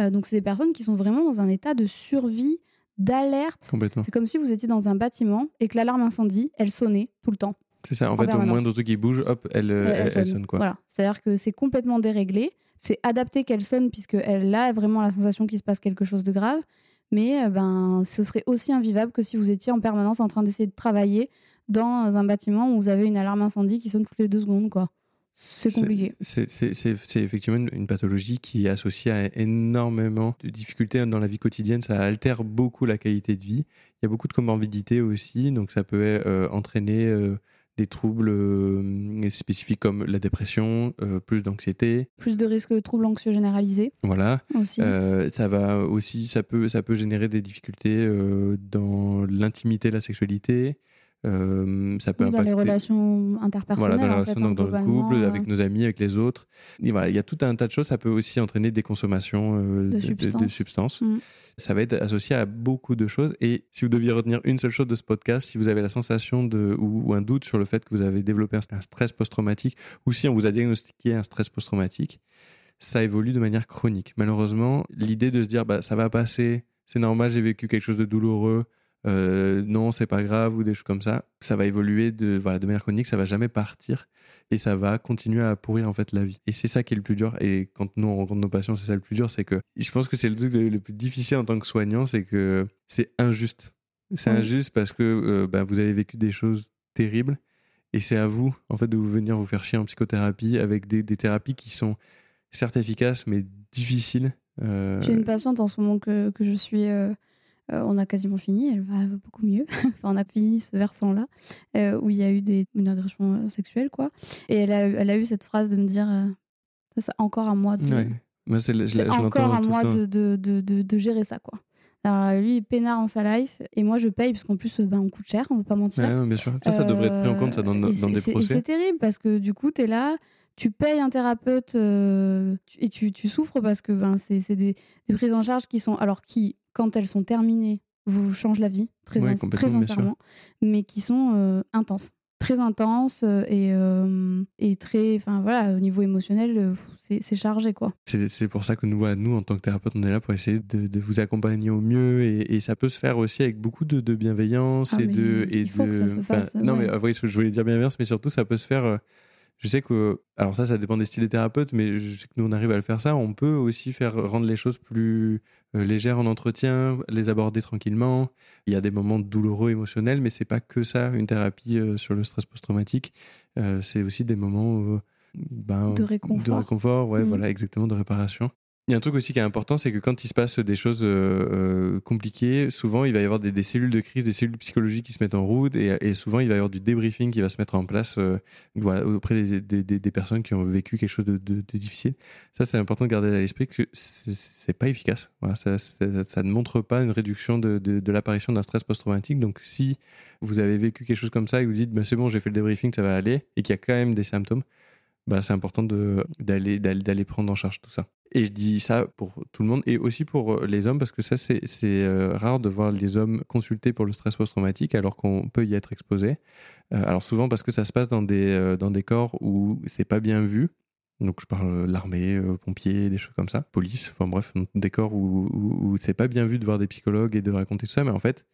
Euh, donc, c'est des personnes qui sont vraiment dans un état de survie, d'alerte. C'est comme si vous étiez dans un bâtiment et que l'alarme incendie, elle sonnait tout le temps. C'est ça. En, en fait, au permanence. moindre truc qui bouge, hop, elle, Elle- elle, elle elle sonne. quoi. Voilà. C'est-à-dire que c'est complètement déréglé. C'est adapté qu'elle sonne puisqu'elle a vraiment la sensation qu'il se passe quelque chose de grave. Mais euh, ben, ce serait aussi invivable que si vous étiez en permanence en train d'essayer de travailler dans un bâtiment où vous avez une alarme incendie qui sonne toutes les deux secondes. quoi. C'est compliqué. C'est effectivement une, une pathologie qui est associée à énormément de difficultés dans la vie quotidienne. Ça altère beaucoup la qualité de vie. Il y a beaucoup de comorbidités aussi, donc ça peut euh, entraîner euh, des troubles euh, spécifiques comme la dépression, euh, plus d'anxiété. Plus de risques de troubles anxieux généralisés Voilà. aussi. Euh, ça va aussi, ça peut, ça peut générer des difficultés euh, dans l'intimité, la sexualité. Euh, ça peut Ou dans les impacter- relations interpersonnelles. voilà, dans la en fait, relation, hein, donc dans le couple, euh, avec nos amis, avec les autres. Et voilà, il y a tout un tas de choses. Ça peut aussi entraîner des consommations euh, De de, substances. de substances. Mm. Ça va être associé à beaucoup de choses. Et si vous deviez retenir une seule chose de ce podcast, si vous avez la sensation de, ou, ou un doute sur le fait que vous avez développé un, un stress post-traumatique, ou si on vous a diagnostiqué un stress post-traumatique, ça évolue de manière chronique. Malheureusement, l'idée de se dire bah, ça va passer, c'est normal, j'ai vécu quelque chose de douloureux, euh, non, c'est pas grave, ou des choses comme ça, ça va évoluer de, voilà, de manière chronique, ça va jamais partir et ça va continuer à pourrir en fait la vie. Et c'est ça qui est le plus dur. Et quand nous on rencontre nos patients, c'est ça le plus dur, c'est que je pense que c'est le truc le, plus difficile en tant que soignant, c'est que c'est injuste. C'est Oui. injuste parce que euh, bah, vous avez vécu des choses terribles et c'est à vous en fait de vous venir vous faire chier en psychothérapie avec des, des thérapies qui sont certes efficaces mais difficiles. Euh, J'ai une patiente en ce moment que, que je suis. euh, euh, on a quasiment fini, elle va beaucoup mieux. enfin, on a fini ce versant-là, euh, où il y a eu des, une agression euh, sexuelle, quoi. Et elle a, eu- elle a eu cette phrase de me dire euh, ça, c'est encore à moi de. ouais. Moi, c'est, je, C'est je l'entends encore à tout le moi temps. de, de, de, de, de gérer ça, quoi. Alors, lui, il peinard en sa life, et moi, je paye, parce qu'en plus, ben, on coûte cher, on ne veut pas mentir. Ouais, non, bien sûr. Ça, ça devrait être pris en compte ça, dans, dans et c'est- des et procès. C'est terrible parce que du coup, tu es là, tu payes un thérapeute euh, et tu, tu souffres parce que ben, c'est c'est des, des prises en charge qui sont, alors qui, quand elles sont terminées, vous changent la vie, très, Ouais, très sincèrement, mais qui sont euh, intenses. Très intenses euh, et, euh, et très. Enfin voilà, au niveau émotionnel, c'est chargé quoi. C'est, pour ça que nous, voilà, nous, en tant que thérapeute, on est là pour essayer de, de vous accompagner au mieux. Et, et ça peut se faire aussi avec beaucoup de, de bienveillance Ah, et de. Et il faut de que ça se fasse, Non, mais vous voyez ce que je voulais dire bienveillance, mais surtout, ça peut se faire. Je sais que. Alors, ça, ça dépend des styles des thérapeutes, mais je sais que nous, on arrive à le faire ça. On peut aussi faire rendre les choses plus euh, légères en entretien, les aborder tranquillement. Il y a des moments douloureux, émotionnels, mais c'est pas que ça, une thérapie euh, sur le stress post-traumatique. Euh, c'est aussi des moments. ben, De réconfort. De réconfort, ouais, Mm. voilà, exactement, de réparation. Il y a un truc aussi qui est important, c'est que quand il se passe des choses euh, euh, compliquées, souvent il va y avoir des, cellules de crise, des cellules psychologiques qui se mettent en route, et, souvent il va y avoir du débriefing qui va se mettre en place euh, auprès des, personnes qui ont vécu quelque chose de, difficile. Ça, c'est important de garder à l'esprit que c'est- pas efficace. Ça, ne montre pas une réduction de, l'apparition d'un stress post-traumatique. Donc, si vous avez vécu quelque chose comme ça et que vous dites, bah, c'est bon, j'ai fait le débriefing, ça va aller, et qu'il y a quand même des symptômes, bah, c'est important d'aller prendre en charge tout ça. Et je dis ça pour tout le monde et aussi pour euh, les hommes parce que ça, c'est euh, rare de voir les hommes consultés pour le stress post-traumatique alors qu'on peut y être exposé. Euh, alors souvent parce que ça se passe dans des, dans des corps où c'est pas bien vu. Donc je parle euh, l'armée, pompiers, des choses comme ça, police, enfin bref, des corps où c'est pas bien vu de voir des psychologues et de raconter tout ça, mais en fait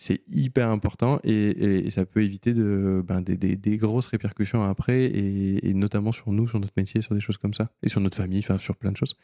c'est hyper important et, ça peut éviter ben, des, grosses répercussions après et, notamment sur nous, sur notre métier, sur des choses comme ça et sur notre famille, sur plein de choses.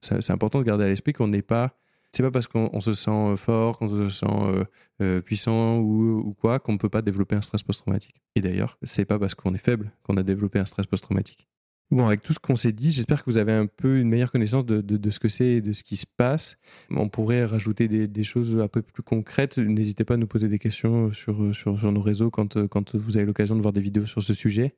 C'est important de garder à l'esprit qu'on n'est pas. C'est pas parce qu'on on se sent euh, fort, qu'on se sent euh, euh, puissant ou, ou quoi qu'on ne peut pas développer un stress post-traumatique. Et d'ailleurs, c'est pas parce qu'on est faible qu'on a développé un stress post-traumatique. Bon, avec tout ce qu'on s'est dit, j'espère que vous avez un peu une meilleure connaissance de, de, ce que c'est et de ce qui se passe. On pourrait rajouter des, des, choses un peu plus concrètes. N'hésitez pas à nous poser des questions sur, sur, sur nos réseaux quand, quand vous avez l'occasion de voir des vidéos sur ce sujet,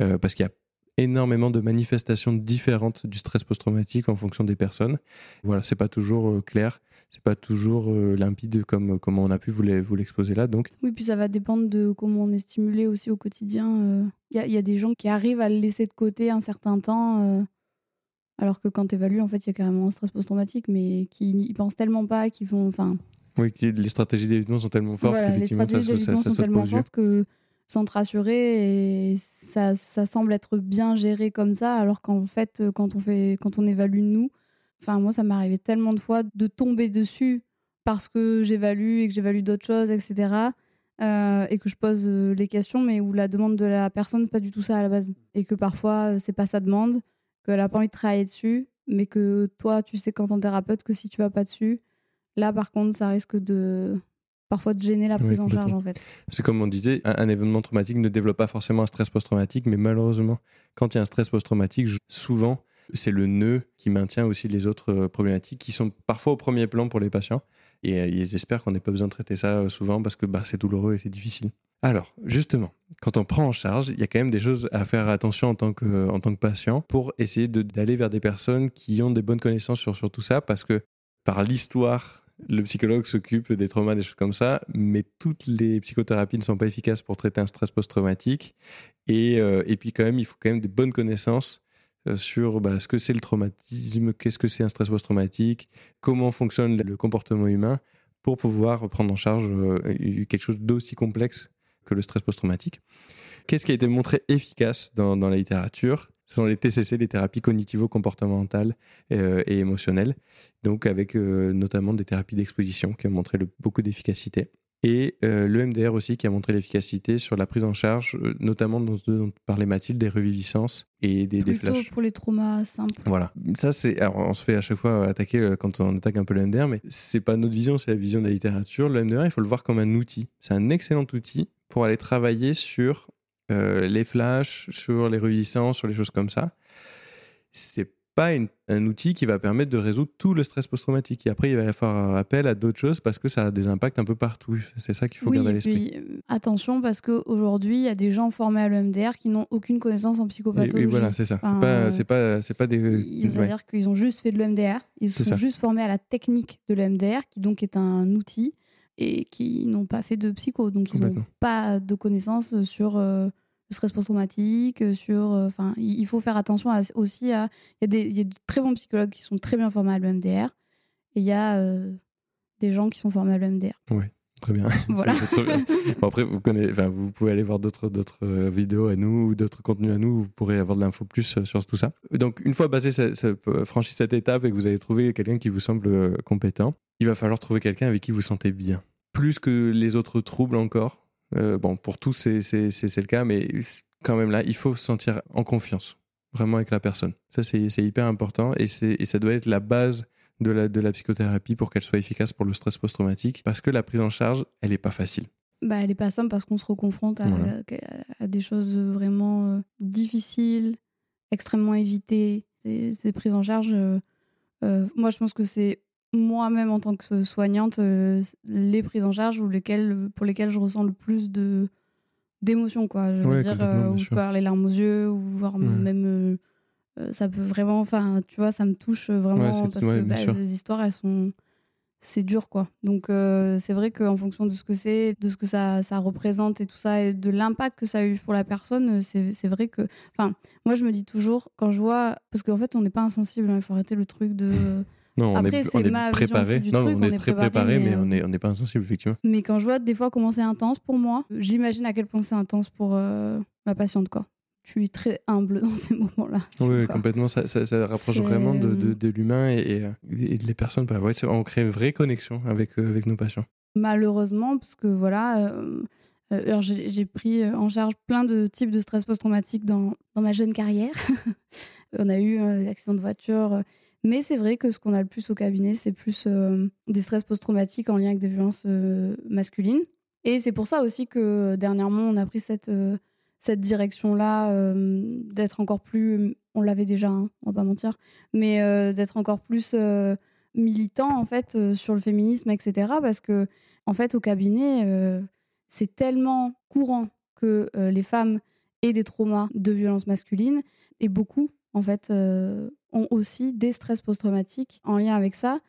euh, parce qu'il y a énormément de manifestations différentes du stress post-traumatique en fonction des personnes. Voilà, c'est pas toujours euh, clair, c'est pas toujours euh, limpide comme, comme on a pu vous l'exposer là. Donc. Oui, puis ça va dépendre de comment on est stimulé aussi au quotidien. Il euh. y, y, a des gens qui arrivent à le laisser de côté un certain temps, alors que quand tu évalues, en fait, il y a carrément un stress post-traumatique, mais qui n'y pensent tellement pas, qui vont. Enfin. Oui, les stratégies d'évitement sont tellement fortes voilà, qu'effectivement, ça, ça, ça, ça saute tellement fortes que sans te rassurer et ça, ça, semble être bien géré comme ça alors qu'en fait quand on fait quand on évalue nous enfin moi ça m'est arrivé tellement de fois de tomber dessus parce que j'évalue et que j'évalue d'autres choses etc euh, et que je pose les questions mais où la demande de la personne c'est pas du tout ça à la base. Et que parfois c'est pas sa demande qu'elle a pas envie de travailler dessus mais que toi tu sais quand ton thérapeute que si tu vas pas dessus là par contre ça risque de parfois de gêner la prise Oui, en charge en fait. C'est comme on disait, un, un événement traumatique ne développe pas forcément un stress post-traumatique, mais malheureusement, quand il y a un stress post-traumatique, souvent, c'est le nœud qui maintient aussi les autres euh, problématiques qui sont parfois au premier plan pour les patients. Et euh, ils espèrent qu'on n'ait pas besoin de traiter ça euh, souvent parce que bah, c'est douloureux et c'est difficile. Alors, justement, quand on prend en charge, il y a quand même des choses à faire attention en tant que, en tant que patient pour essayer de- d'aller vers des personnes qui ont des bonnes connaissances sur, sur tout ça parce que par l'histoire, le psychologue s'occupe des traumas, des choses comme ça, mais toutes les psychothérapies ne sont pas efficaces pour traiter un stress post-traumatique. Et, euh, et puis quand même, il faut quand même des bonnes connaissances euh, sur bah, ce que c'est le traumatisme, qu'est-ce que c'est un stress post-traumatique, comment fonctionne le comportement humain pour pouvoir prendre en charge euh, quelque chose d'aussi complexe que le stress post-traumatique. Qu'est-ce qui a été montré efficace dans, dans la littérature? Ce sont les TCC, les thérapies cognitivo-comportementales euh, et émotionnelles donc avec euh, notamment des thérapies d'exposition qui ont montré le- beaucoup d'efficacité. Et euh, le MDR aussi qui a montré l'efficacité sur la prise en charge, notamment dans ce dont parlait Mathilde, des reviviscences et des, des Plutôt flashs. pour les traumas simples. Voilà. Ça, c'est. Alors, on se fait à chaque fois attaquer quand on attaque un peu le MDR, mais c'est pas notre vision, c'est la vision de la littérature. Le MDR, il faut le voir comme un outil. C'est un excellent outil pour aller travailler sur les flashs, sur les reviviscences, sur les choses comme ça. C'est pas une- un outil qui va permettre de résoudre tout le stress post-traumatique. Et après, il va faire appel à d'autres choses parce que ça a des impacts un peu partout. C'est ça qu'il faut oui, garder à l'esprit. puis euh, attention parce qu'aujourd'hui, il y a des gens formés à l'EMDR qui n'ont aucune connaissance en psychopathologie. et voilà, c'est ça. Enfin, c'est pas, euh, c'est pas, c'est pas des. Ils- ouais. C'est-à-dire qu'ils ont juste fait de l'EMDR, ils C'est sont ça. juste formés à la technique de l'EMDR, qui donc est un outil, et qui n'ont pas fait de psycho. Donc ils n'ont pas de connaissances sur euh, le stress post-traumatique, sur... euh, Enfin, il faut faire attention à- aussi à... Il y, a y de très bons psychologues qui sont très bien formés à l'EMDR, et il y a euh, des gens qui sont formés à l'EMDR. Très bien. Voilà. C'est très bien. Bon, après, vous, connaissez, vous pouvez aller voir d'autres euh, vidéos à nous ou d'autres contenus à nous. Vous pourrez avoir de l'info plus euh, sur tout ça. Donc, une fois basé, ce- ce- euh, franchi cette étape et que vous avez trouvé quelqu'un qui vous semble euh, compétent, il va falloir trouver quelqu'un avec qui vous sentez bien. Plus que les autres troubles encore. Euh, bon, pour tous, c'est le cas, mais quand même là, il faut se sentir en confiance, vraiment avec la personne. Ça, c'est hyper important et, et ça doit être la base de la, de la psychothérapie pour qu'elle soit efficace pour le stress post-traumatique, parce que la prise en charge, elle n'est pas facile. Bah, elle est pas simple parce qu'on se reconfronte à, Voilà. à- à des choses vraiment euh, difficiles, extrêmement évitées. Ces, prises en charge, euh, moi je pense que c'est moi-même en tant que soignante, euh, les prises en charge ou lesquelles, pour lesquelles je ressens le plus de d'émotions quoi. Je veux Ouais, dire, bien où je peux avoir les larmes aux yeux ou voir Ouais. même euh, euh, ça peut vraiment, enfin tu vois, ça me touche vraiment Ouais, parce que bah, les histoires elles sont c'est dur quoi. Donc euh, c'est vrai qu'en fonction de ce que c'est, de ce que ça, ça représente et tout ça, et de l'impact que ça a eu pour la personne, euh, c'est c'est vrai que... Enfin, moi je me dis toujours, quand je vois... Parce qu'en fait on n'est pas insensible, hein, il faut arrêter le truc de... Non, on Après, est, on est ma préparé. aussi du non, truc, on, on est, très préparé, préparé, mais, euh, n'est on n'est pas insensible, effectivement. Mais quand je vois des fois comment c'est intense pour moi, j'imagine à quel point c'est intense pour euh, la patiente quoi. Je suis très humble dans ces moments-là. Oui, complètement. Ça, ça, ça rapproche vraiment de, de, de l'humain et, et, euh, et des personnes. Bah, ouais, on crée une vraie connexion avec, euh, avec nos patients. malheureusement, parce que voilà, euh, euh, alors j'ai pris en charge plein de types de stress post-traumatique dans, dans ma jeune carrière. On a eu un accident de voiture, euh, mais c'est vrai que ce qu'on a le plus au cabinet, c'est plus euh, des stress post-traumatiques en lien avec des violences euh, masculines. Et c'est pour ça aussi que dernièrement, on a pris cette, euh, cette direction-là, euh, d'être encore plus, on l'avait déjà, hein, on va pas mentir, mais euh, d'être encore plus euh, militant en fait euh, sur le féminisme, etc. Parce que en fait, au cabinet, euh, c'est tellement courant que euh, les femmes aient des traumas de violence masculine et beaucoup en fait euh, ont aussi des stress post-traumatiques en lien avec ça.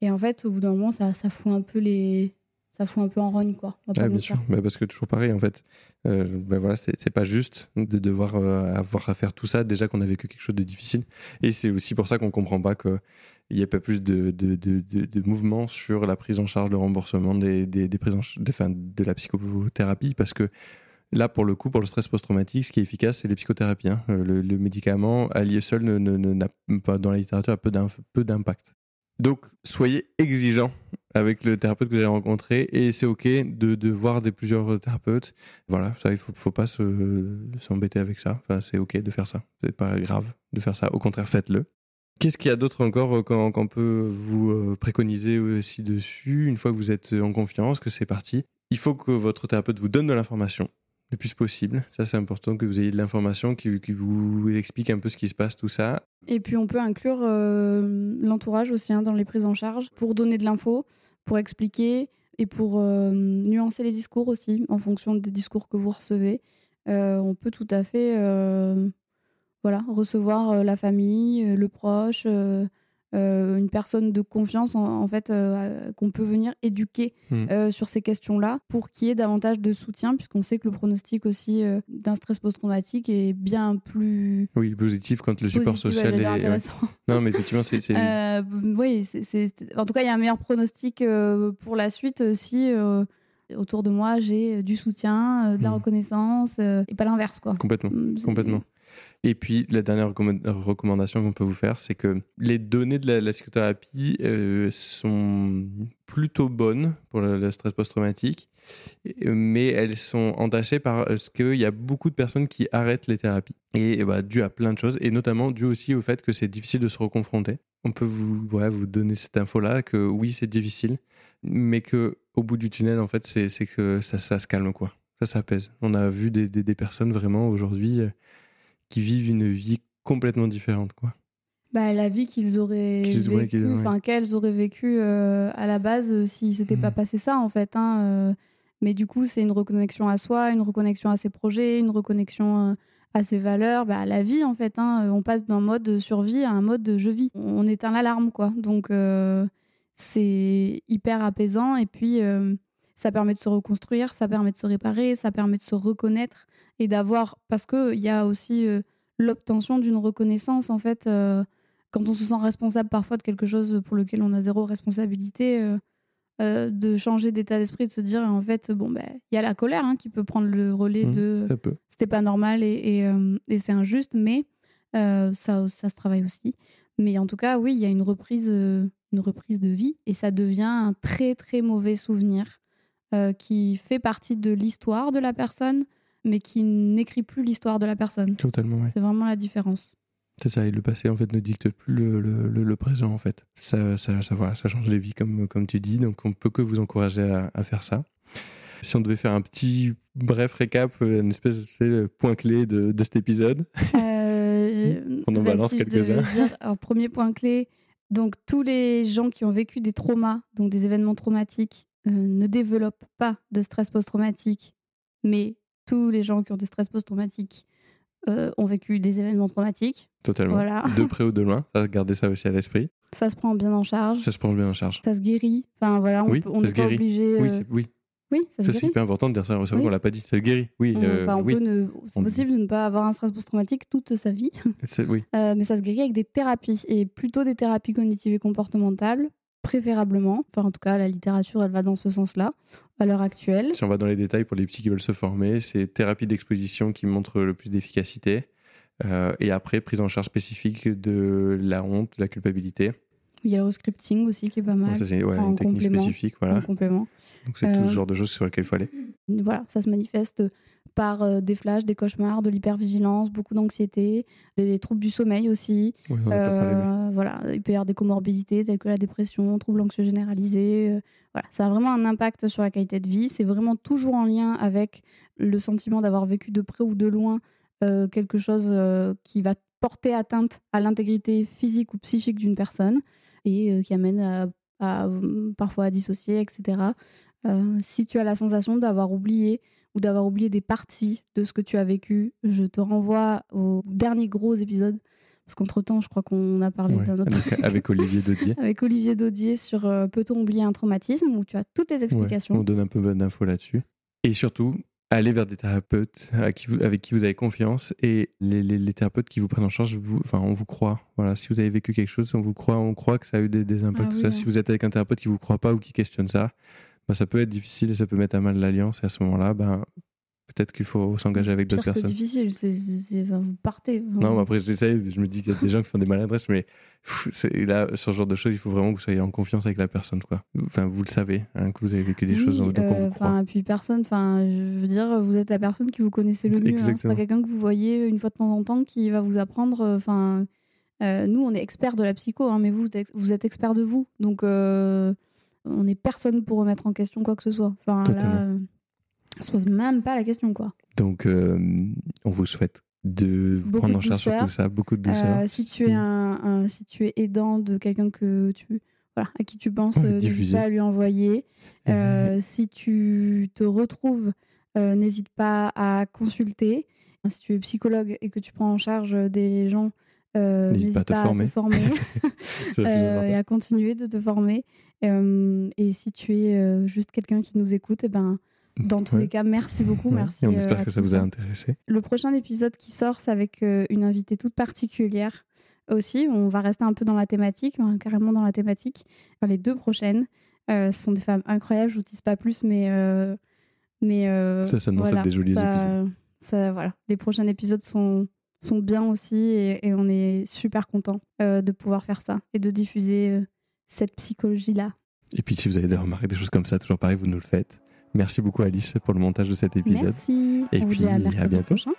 Et en fait, au bout d'un moment, ça, ça fout un peu les, ça fout un peu en rogne quoi. Ouais, bien sûr, Bah, parce que toujours pareil en fait. Euh, bah, voilà, c'est pas juste de devoir euh, avoir à faire tout ça déjà qu'on a vécu quelque chose de difficile. Et c'est aussi pour ça qu'on comprend pas qu'il n'y ait pas plus de, de, de, de, de mouvement sur la prise en charge, le remboursement des, des, des prises en enfin, de la psychothérapie parce que là pour le coup pour le stress post-traumatique ce qui est efficace c'est les psychothérapies. hein. Euh, Le, médicament lui seul ne- ne- ne- n'a pas dans la littérature a peu d'im- peu d'impact. Donc soyez exigeants avec le thérapeute que vous avez rencontré et c'est ok de, voir des plusieurs thérapeutes. Voilà, ça il faut, faut pas se- s'embêter avec ça. Enfin, c'est ok de faire ça. C'est pas grave de faire ça. Au contraire, faites-le. Qu'est-ce qu'il y a d'autre encore euh, qu'on qu'on peut vous euh, préconiser aussi dessus? Une fois que vous êtes en confiance, que c'est parti Il faut que votre thérapeute vous donne de l'information le plus possible. Ça, c'est important que vous ayez de l'information qui, vous explique un peu ce qui se passe, tout ça. Et puis on peut inclure euh, l'entourage aussi hein, dans les prises en charge pour donner de l'info, pour expliquer et pour euh, nuancer les discours aussi en fonction des discours que vous recevez. Euh, on peut tout à fait voilà, recevoir la famille, le proche, euh, une personne de confiance en, en fait euh, qu'on peut venir éduquer Mhm. euh, sur ces questions-là pour qu'il y ait davantage de soutien puisqu'on sait que le pronostic aussi d'un stress post-traumatique est bien plus Oui, positif quand le support social ouais, est. ouais. intéressant. Non, mais effectivement, c'est. oui, c'est- en tout cas, il y a un meilleur pronostic pour la suite si autour de moi j'ai du soutien, de la Mhm. reconnaissance et pas l'inverse, quoi. Complètement. Mm, c'est- Complètement. Et puis, la dernière recommand- recommandation qu'on peut vous faire, c'est que les données de la, psychothérapie euh, sont plutôt bonnes pour le, stress post-traumatique, et- mais elles sont entachées par ce qu'il y a beaucoup de personnes qui arrêtent les thérapies. Et, et bah, dû à plein de choses, et notamment dû aussi au fait que c'est difficile de se reconfronter. On peut vous, ouais, vous donner cette info-là, que oui, c'est difficile, mais que au bout du tunnel, en fait, c'est que ça, se calme, quoi. Ça s'apaise. On a vu des, personnes vraiment aujourd'hui euh, qui vivent une vie complètement différente, quoi. Bah, la vie qu'ils auraient vécue, enfin qu'elles auraient vécu euh, à la base euh, si s'était pas Mhm. passé ça en fait. hein, euh. mais du coup, c'est une reconnexion à soi, une reconnexion à ses projets, une reconnexion euh, à ses valeurs, bah, à la vie en fait. hein. On passe d'un mode survie à un mode je vis. On éteint l'alarme quoi. Donc euh, c'est hyper apaisant et puis ça permet de se reconstruire, ça permet de se réparer, ça permet de se reconnaître et d'avoir parce que il y a aussi euh, l'obtention d'une reconnaissance en fait. euh, quand on se sent responsable parfois de quelque chose pour lequel on a zéro responsabilité, euh, de changer d'état d'esprit, de se dire en fait, bon, ben, il y a la colère hein, qui peut prendre le relais Mhm, de c'était pas normal et, et, et c'est injuste, mais ça, ça se travaille aussi. Mais en tout cas, oui, il y a une reprise, une reprise de vie et ça devient un très très mauvais souvenir euh, qui fait partie de l'histoire de la personne, mais qui n'écrit plus l'histoire de la personne. Totalement, ouais. C'est vraiment la différence. C'est ça, et le passé, en fait, ne dicte plus le, le, le- le présent, en fait. Ça, ça, ça, voilà, ça change les vies, comme, comme tu dis, donc on peut que vous encourager à, à faire ça. Si on devait faire un petit bref récap, euh, une espèce de point clé de, de cet épisode, Euh, On en bah, balance si quelques-uns. premier point clé, donc tous les gens qui ont vécu des traumas, donc des événements traumatiques, euh, ne développent pas de stress post-traumatique, mais tous les gens qui ont des stress post-traumatiques euh, ont vécu des événements traumatiques. totalement, Voilà. de près ou de loin, gardez ça aussi à l'esprit. Ça se prend bien en charge, Ça se prend bien en charge. ça se guérit. Enfin voilà, on Oui, peut- on n'est se pas obligé. Oui, euh, c'est- oui. oui, ça se ça c'est hyper important de dire ça, c'est Oui. qu'on l'a pas dit, ça se guérit. Oui, euh, Enfin, oui. ne- c'est On- possible de ne pas avoir un stress post-traumatique toute sa vie. C'est- oui. Euh, mais ça se guérit avec des thérapies et plutôt des thérapies cognitives et comportementales, préférablement. Enfin, en tout cas, la littérature, elle va dans ce sens-là à l'heure actuelle. Si on va dans les détails pour les psys qui veulent se former, c'est thérapie d'exposition qui montre le plus d'efficacité. Euh, et après, prise en charge spécifique de la honte, de la culpabilité. Il y a le scripting aussi qui est pas mal ça, c'est ouais, une technique complément. spécifique. en complément. Donc c'est tout Euh, ce genre de choses sur lesquelles il faut aller. Voilà, ça se manifeste par euh, des flashs, des cauchemars, de l'hypervigilance, beaucoup d'anxiété, des, troubles du sommeil aussi. Euh, voilà, il peut y avoir des comorbidités telles que la dépression, troubles anxieux généralisés. euh, voilà, ça a vraiment un impact sur la qualité de vie. C'est vraiment toujours en lien avec le sentiment d'avoir vécu de près ou de loin euh, quelque chose qui va porter atteinte à l'intégrité physique ou psychique d'une personne et qui amène à, à, parfois à dissocier, etc. Si tu as la sensation d'avoir oublié ou d'avoir oublié des parties de ce que tu as vécu, je te renvoie au dernier gros épisode. Parce qu'entre-temps, je crois qu'on a parlé Ouais, d'un autre avec, truc. avec Olivier Dodier. avec Olivier Daudier sur euh, Peut-on oublier un traumatisme où tu as toutes les Ouais, explications. on donne un peu d'infos là-dessus. Et surtout, allez vers des thérapeutes à qui vous- avec qui vous avez confiance et les, les- les thérapeutes qui vous prennent en charge, vous, enfin, on vous croit. Voilà, si vous avez vécu quelque chose, on vous croit, on croit que ça a eu des, des impacts. Ah tout oui, ça. hein. Si vous êtes avec un thérapeute qui vous croit pas ou qui questionne ça, bah, ça peut être difficile et ça peut mettre à mal l'alliance. Et à ce moment-là, ben, peut-être qu'il faut s'engager avec d'autres personnes. difficile, c'est, c'est- enfin, vous partez. Non, mais après, j'essaie, je me dis qu'il y a des gens qui font des maladresses, mais pff, là, sur ce genre de choses, il faut vraiment que vous soyez en confiance avec la personne. Quoi. Enfin, vous le savez, hein, que vous avez vécu des Oui, choses, donc on euh, vous croit. enfin, puis personne, enfin, je veux dire, vous êtes la personne qui vous connaissez le mieux. hein. C'est pas quelqu'un que vous voyez une fois de temps en temps qui va vous apprendre. euh, Enfin, euh, nous, on est experts de la psycho, hein, mais vous, vous êtes- vous êtes experts de vous. Donc, euh, on n'est personne pour remettre en question quoi que ce soit. Enfin, Totalement. là, euh, on se pose même pas la question, quoi. Donc, euh, on vous souhaite de vous prendre en charge sur tout ça, beaucoup de douceur. Euh, si tu es un, un- si tu es aidant de quelqu'un que tu voilà à qui tu penses Ouais, n'hésite pas à lui envoyer Euh, si tu te retrouves n'hésite pas à consulter si tu es psychologue et que tu prends en charge des gens euh, N'hésite pas à te former. euh, et à continuer de te former Euh, et si tu es juste quelqu'un qui nous écoute et ben dans tous Ouais. les cas merci beaucoup Ouais. merci Et on espère que ça vous a intéressé. Le prochain épisode qui sort, c'est avec une invitée toute particulière aussi. On va rester un peu dans la thématique, hein, carrément dans la thématique. Enfin, les deux prochaines, ce sont des femmes incroyables. Je vous dis pas plus, mais mais euh, Ça s'annonce voilà, des jolis ça- épisodes. ça, voilà, les prochains épisodes sont sont bien aussi et, et on est super content de pouvoir faire ça et de diffuser euh, cette psychologie là. Et puis, si vous avez des remarques, des choses comme ça, toujours pareil, vous nous le faites. Merci beaucoup, Alice, pour le montage de cet épisode. Merci. Et on vous puis, dit à bientôt. prochain.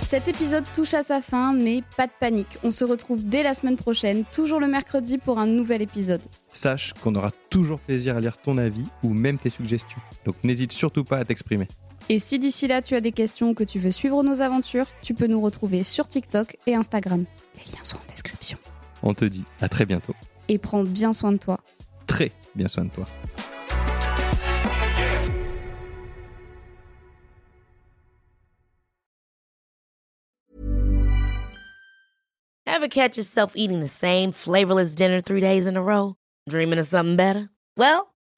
Cet épisode touche à sa fin, mais pas de panique. On se retrouve dès la semaine prochaine, toujours le mercredi, pour un nouvel épisode. Sache qu'on aura toujours plaisir à lire ton avis ou même tes suggestions. Donc, n'hésite surtout pas à t'exprimer. Et si d'ici là tu as des questions ou que tu veux suivre nos aventures, tu peux nous retrouver sur TikTok et Instagram. Les liens sont en description. On te dit à très bientôt. Et prends bien soin de toi. Très bien soin de toi. Ever catch yourself eating the same flavorless dinner three days in a row? Dreaming of something better? Well,